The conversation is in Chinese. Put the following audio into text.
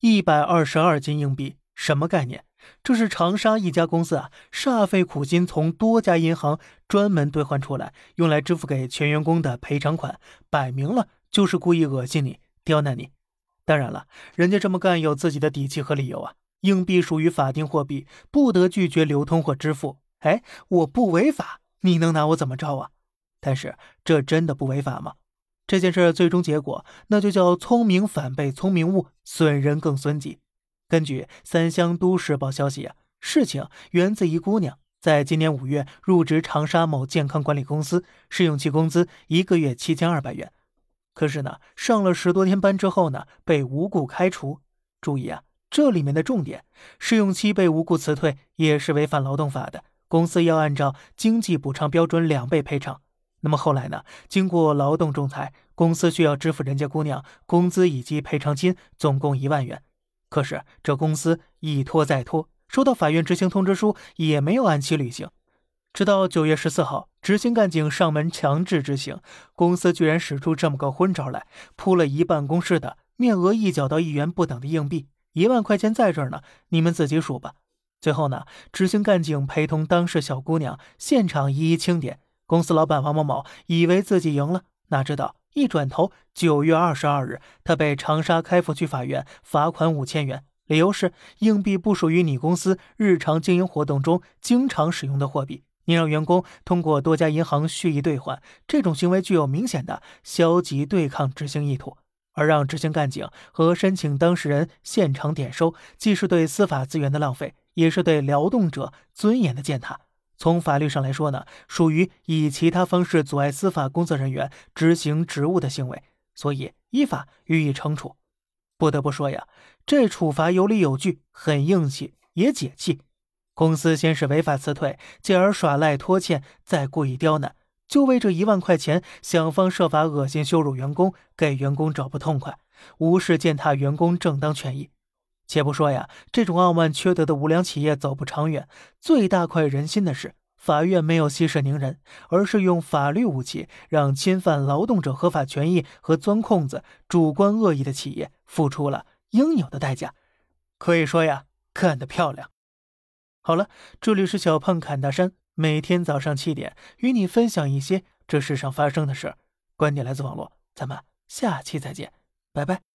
一百二十二斤硬币，什么概念？这是长沙一家公司啊，煞费苦心从多家银行专门兑换出来，用来支付给全员工的赔偿款，摆明了就是故意恶心你、刁难你。当然了，人家这么干有自己的底气和理由啊。硬币属于法定货币，不得拒绝流通或支付。哎，我不违法，你能拿我怎么着啊？但是这真的不违法吗？这件事最终结果，那就叫聪明反被聪明误，损人更损己。根据三湘都市报消息啊，事情源自一姑娘，在今年五月入职长沙某健康管理公司，试用期工资一个月七千二百元。可是呢，上了十多天班之后呢，被无故开除。注意啊，这里面的重点，试用期被无故辞退也是违反劳动法的，公司要按照经济补偿标准两倍赔偿。那么后来呢，经过劳动仲裁，公司需要支付人家姑娘工资以及赔偿金，总共一万元。可是这公司一拖再拖，收到法院执行通知书也没有按期履行，直到九月十四号，执行干警上门强制执行，公司居然使出这么个昏招来，铺了一办公室的面额一角到一元不等的硬币，一万块钱在这儿呢，你们自己数吧。最后呢，执行干警陪同当事小姑娘现场一一清点，公司老板王某某以为自己赢了，哪知道。一转头，九月二十二日，他被长沙开福区法院罚款五千元，理由是硬币不属于你公司日常经营活动中经常使用的货币，你让员工通过多家银行蓄意兑换，这种行为具有明显的消极对抗执行意图，而让执行干警和申请当事人现场点收，既是对司法资源的浪费，也是对劳动者尊严的践踏。从法律上来说呢，属于以其他方式阻碍司法工作人员执行职务的行为，所以依法予以惩处。不得不说呀，这处罚有理有据，很硬气，也解气。公司先是违法辞退，进而耍赖拖欠，再故意刁难，就为这一万块钱，想方设法恶心羞辱员工，给员工找不痛快，无视践踏员工正当权益。且不说呀，这种傲慢缺德的无良企业走不长远。最大快人心的是，法院没有息事宁人，而是用法律武器，让侵犯劳动者合法权益和钻空子、主观恶意的企业付出了应有的代价。可以说呀，干得漂亮！好了，这里是小胖侃大山，每天早上七点与你分享一些这世上发生的事儿观点来自网络，咱们下期再见，拜拜。